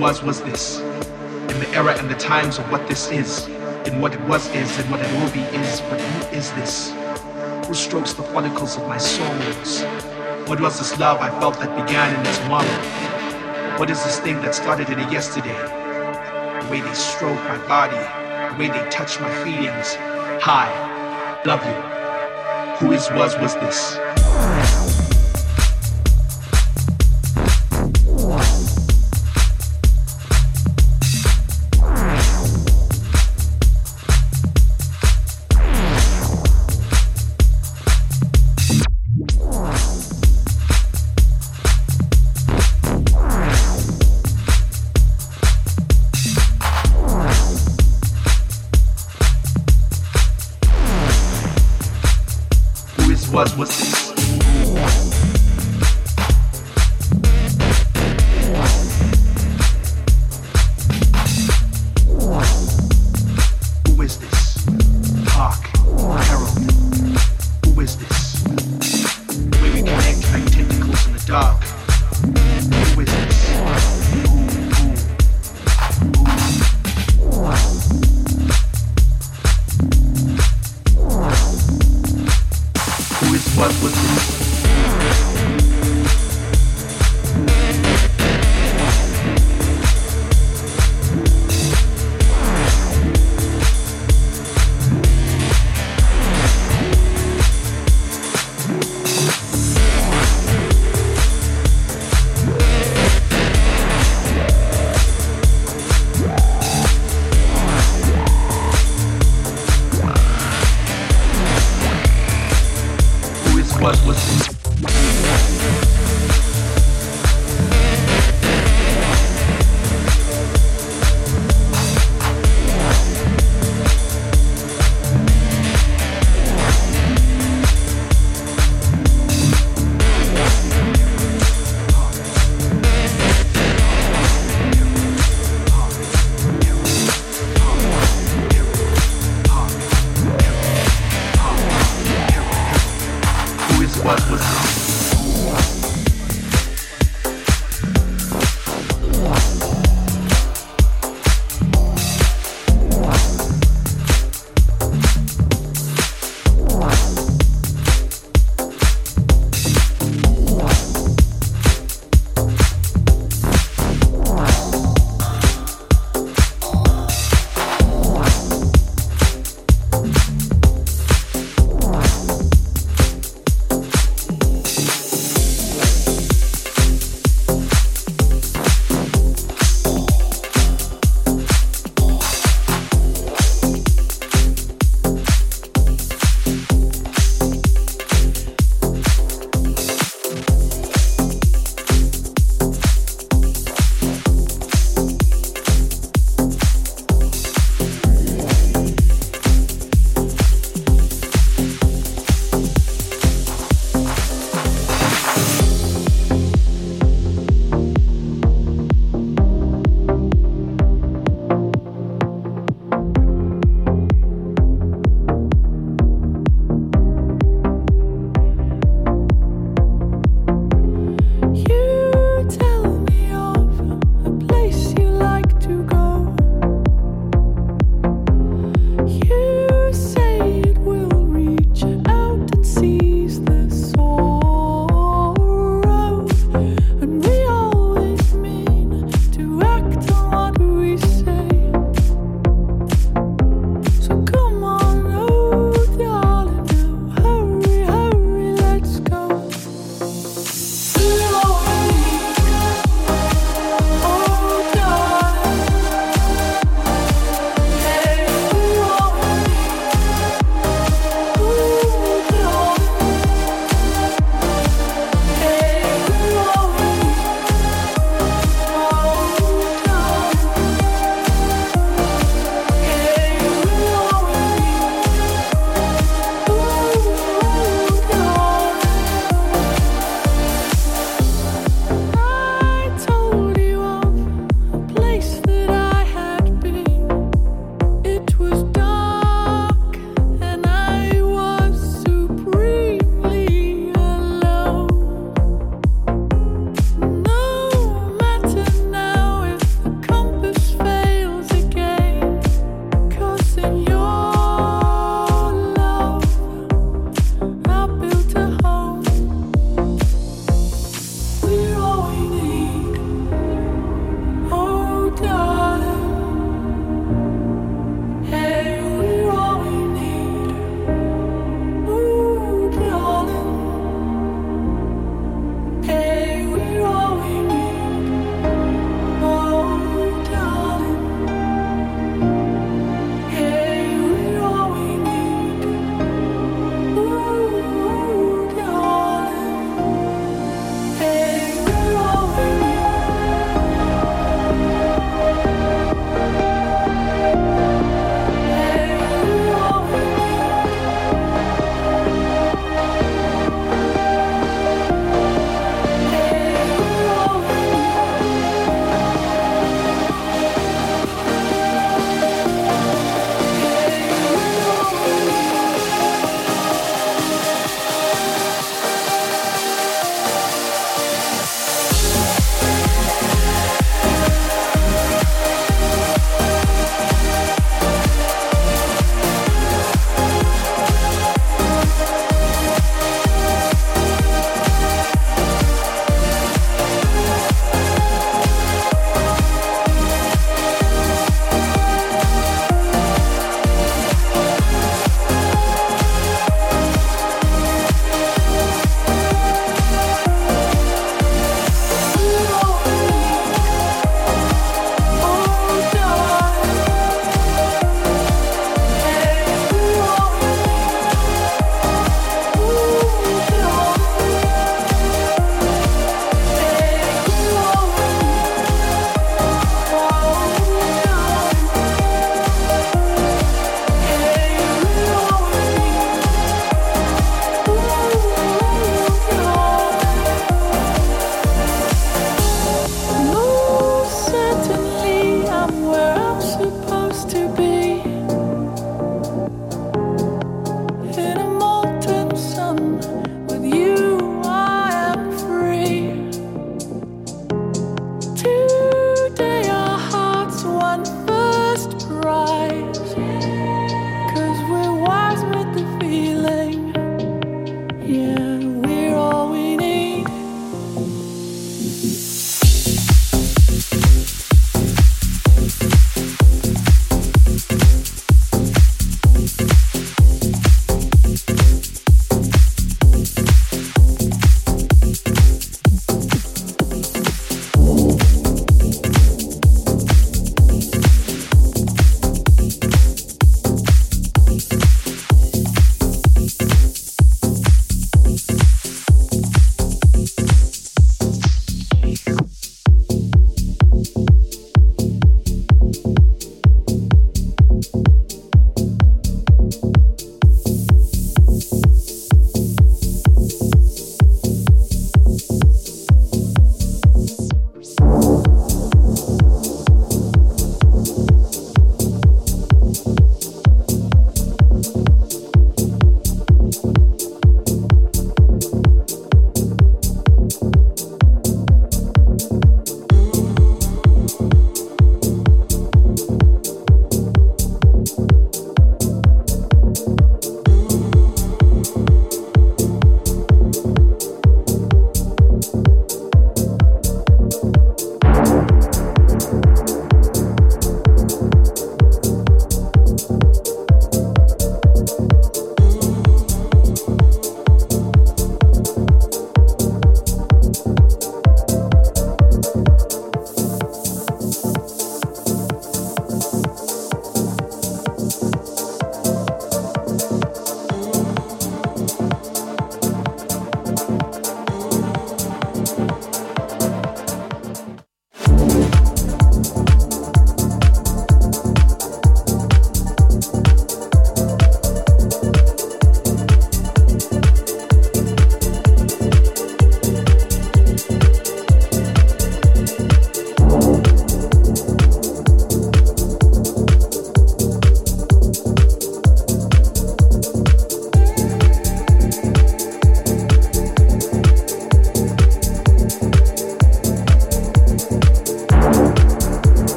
was was this? In the era and the times of what this is, in what it was is, and what it will be is, but who is this? who strokes the follicles of my souls? What was this love I felt that began in its mother? What is this thing that started in a yesterday? The way they stroke my body, the way they touch my feelings. Hi, love you. Who is was was this?